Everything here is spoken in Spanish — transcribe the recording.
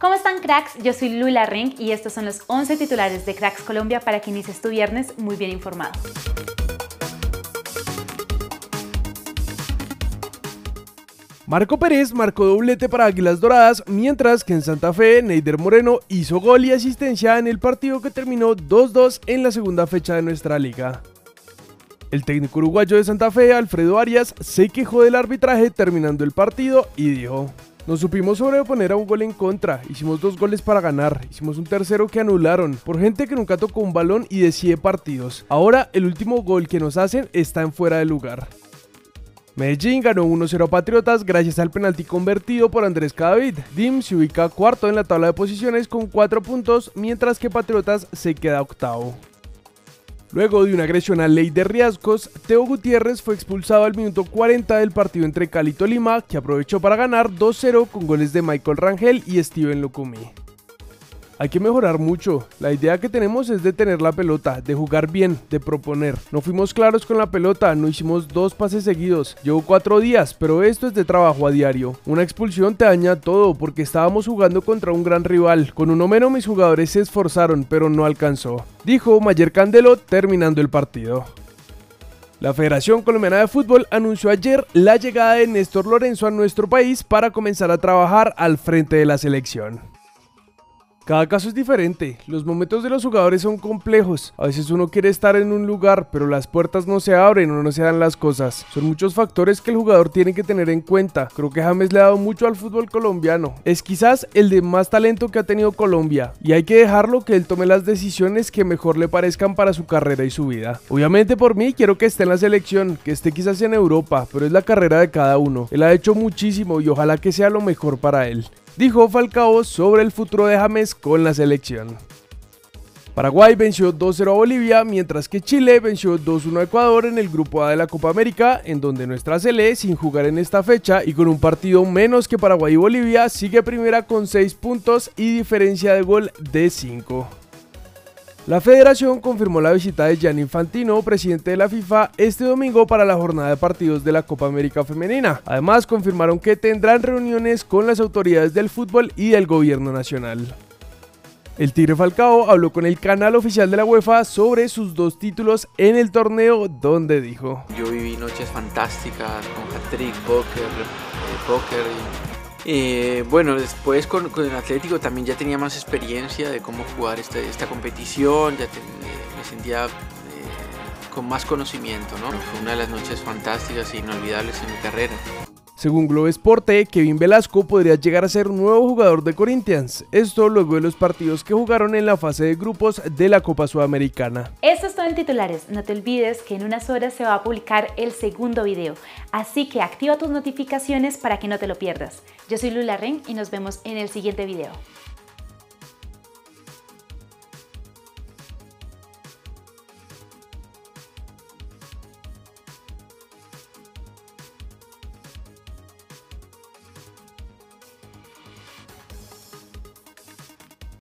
¿Cómo están cracks? Yo soy Lula Ring y estos son los 11 titulares de Cracks Colombia para que inicies tu viernes muy bien informado. Marco Pérez marcó doblete para Águilas Doradas, mientras que en Santa Fe, Neider Moreno hizo gol y asistencia en el partido que terminó 2-2 en la segunda fecha de nuestra liga. El técnico uruguayo de Santa Fe, Alfredo Arias, se quejó del arbitraje terminando el partido y dijo, nos supimos sobreponer a un gol en contra, hicimos dos goles para ganar, hicimos un tercero que anularon, por gente que nunca tocó un balón y decide partidos. Ahora el último gol que nos hacen está en fuera de lugar. Medellín ganó 1-0 a Patriotas gracias al penalti convertido por Andrés Cadavid. Dim se ubica cuarto en la tabla de posiciones con 4 puntos, mientras que Patriotas se queda octavo. Luego de una agresión a ley de riesgos, Teo Gutiérrez fue expulsado al minuto 40 del partido entre Cali y Tolima, que aprovechó para ganar 2-0 con goles de Michael Rangel y Steven Lukumi. Hay que mejorar mucho. La idea que tenemos es de tener la pelota, de jugar bien, de proponer. No fuimos claros con la pelota, no hicimos dos pases seguidos. Llevo cuatro días, pero esto es de trabajo a diario. Una expulsión te daña todo porque estábamos jugando contra un gran rival. Con uno menos mis jugadores se esforzaron, pero no alcanzó. Dijo Mayer Candelo terminando el partido. La Federación Colombiana de Fútbol anunció ayer la llegada de Néstor Lorenzo a nuestro país para comenzar a trabajar al frente de la selección. Cada caso es diferente, los momentos de los jugadores son complejos, a veces uno quiere estar en un lugar, pero las puertas no se abren o no se dan las cosas. Son muchos factores que el jugador tiene que tener en cuenta. Creo que James le ha dado mucho al fútbol colombiano. Es quizás el de más talento que ha tenido Colombia, y hay que dejarlo que él tome las decisiones que mejor le parezcan para su carrera y su vida. Obviamente por mí quiero que esté en la selección, que esté quizás en Europa, pero es la carrera de cada uno. Él ha hecho muchísimo y ojalá que sea lo mejor para él dijo Falcao sobre el futuro de James con la selección. Paraguay venció 2-0 a Bolivia, mientras que Chile venció 2-1 a Ecuador en el grupo A de la Copa América, en donde nuestra Sele, sin jugar en esta fecha y con un partido menos que Paraguay y Bolivia, sigue primera con 6 puntos y diferencia de gol de 5. La federación confirmó la visita de Gianni Infantino, presidente de la FIFA, este domingo para la jornada de partidos de la Copa América Femenina. Además, confirmaron que tendrán reuniones con las autoridades del fútbol y del gobierno nacional. El Tigre Falcao habló con el canal oficial de la UEFA sobre sus dos títulos en el torneo, donde dijo: Yo viví noches fantásticas con hat-trick, póker, eh, y eh, bueno, después con, el Atlético también ya tenía más experiencia de cómo jugar este, esta competición, ya eh, me sentía eh, con más conocimiento, ¿no? Fue una de las noches fantásticas e inolvidables en mi carrera. Según Globo Esporte, Kevin Velasco podría llegar a ser nuevo jugador de Corinthians. Esto luego de los partidos que jugaron en la fase de grupos de la Copa Sudamericana. Esto es todo en titulares. No te olvides que en unas horas se va a publicar el segundo video. Así que activa tus notificaciones para que no te lo pierdas. Yo soy Lula Ren y nos vemos en el siguiente video.